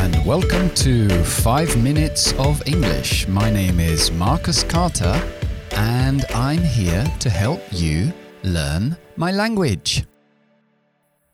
And welcome to 5 Minutes of English. My name is Marcus Carter, and I'm here to help you learn my language.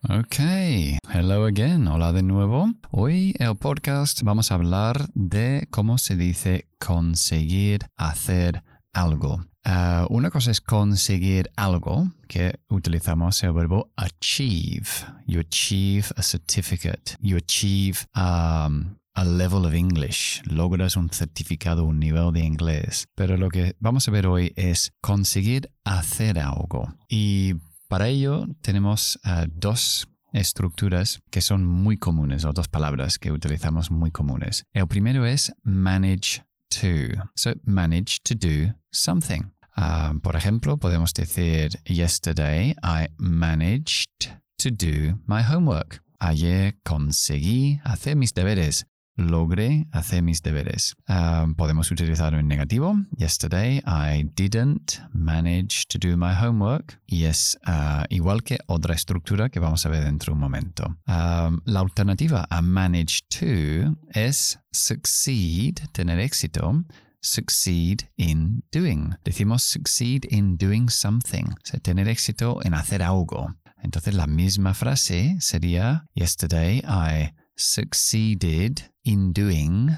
Ok, hello again, hola de nuevo. Hoy el podcast vamos a hablar de cómo se dice conseguir hacer algo. Uh, una cosa es conseguir algo, que utilizamos el verbo achieve. You achieve a certificate. You achieve um, a level of English. Logras un certificado, un nivel de inglés. Pero lo que vamos a ver hoy es conseguir hacer algo. Y para ello tenemos uh, dos estructuras que son muy comunes, o dos palabras que utilizamos muy comunes. El primero es manage to. So, manage to do something. Um, por ejemplo, podemos decir, yesterday I managed to do my homework. Ayer conseguí hacer mis deberes. Logré hacer mis deberes. Um, podemos utilizarlo en negativo. Yesterday I didn't manage to do my homework. Y es uh, igual que otra estructura que vamos a ver dentro de un momento. Um, la alternativa a manage to es succeed, tener éxito, succeed in doing. Decimos succeed in doing something, o sea, tener éxito en hacer algo. Entonces la misma frase sería Yesterday I succeeded in doing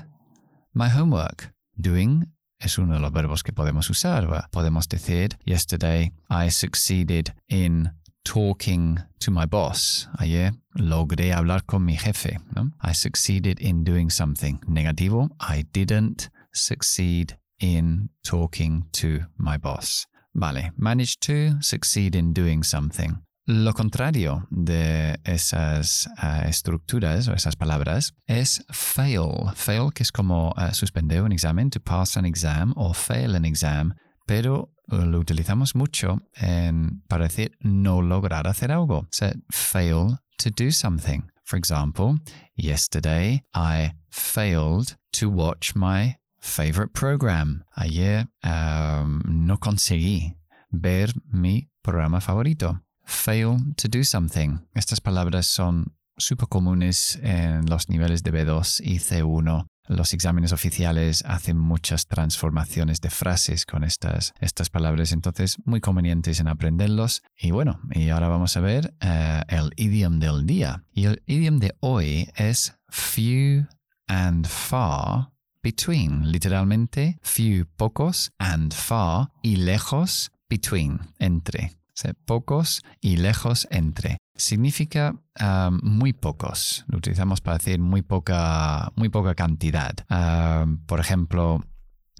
my homework. Doing es uno de los verbos que podemos usar. Podemos decir Yesterday I succeeded in talking to my boss. Ayer logré hablar con mi jefe. ¿no? I succeeded in doing something. Negativo, I didn't succeed in talking to my boss. Vale, manage to succeed in doing something. Lo contrario de esas uh, estructuras o esas palabras es fail. Fail, que es como uh, suspender un examen, to pass an exam o fail an exam, pero lo utilizamos mucho en, para decir no lograr hacer algo. So, fail to do something. For example, yesterday I failed to watch my favorite program. Ayer um, no conseguí ver mi programa favorito. Fail to do something. Estas palabras son súper comunes en los niveles de B2 y C1. Los exámenes oficiales hacen muchas transformaciones de frases con estas, estas palabras, entonces muy convenientes en aprenderlos. Y bueno, y ahora vamos a ver uh, el idioma del día. Y el idioma de hoy es few and far between, literalmente few, pocos, and far, y lejos, between, entre. O sea, pocos y lejos entre. Significa um, muy pocos. Lo utilizamos para decir muy poca, muy poca cantidad. Um, por ejemplo,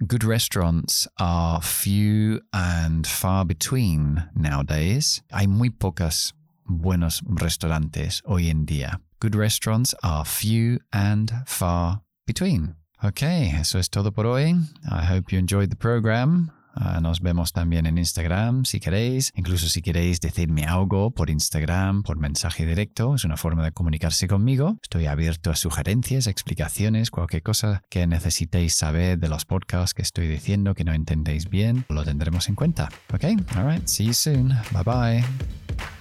good restaurants are few and far between nowadays. Hay muy pocos buenos restaurantes hoy en día. Good restaurants are few and far between. Ok, eso es todo por hoy. I hope you enjoyed the program. Uh, nos vemos también en Instagram si queréis. Incluso si queréis decirme algo por Instagram, por mensaje directo, es una forma de comunicarse conmigo. Estoy abierto a sugerencias, explicaciones, cualquier cosa que necesitéis saber de los podcasts que estoy diciendo que no entendéis bien, lo tendremos en cuenta. Ok, alright, see you soon. Bye bye.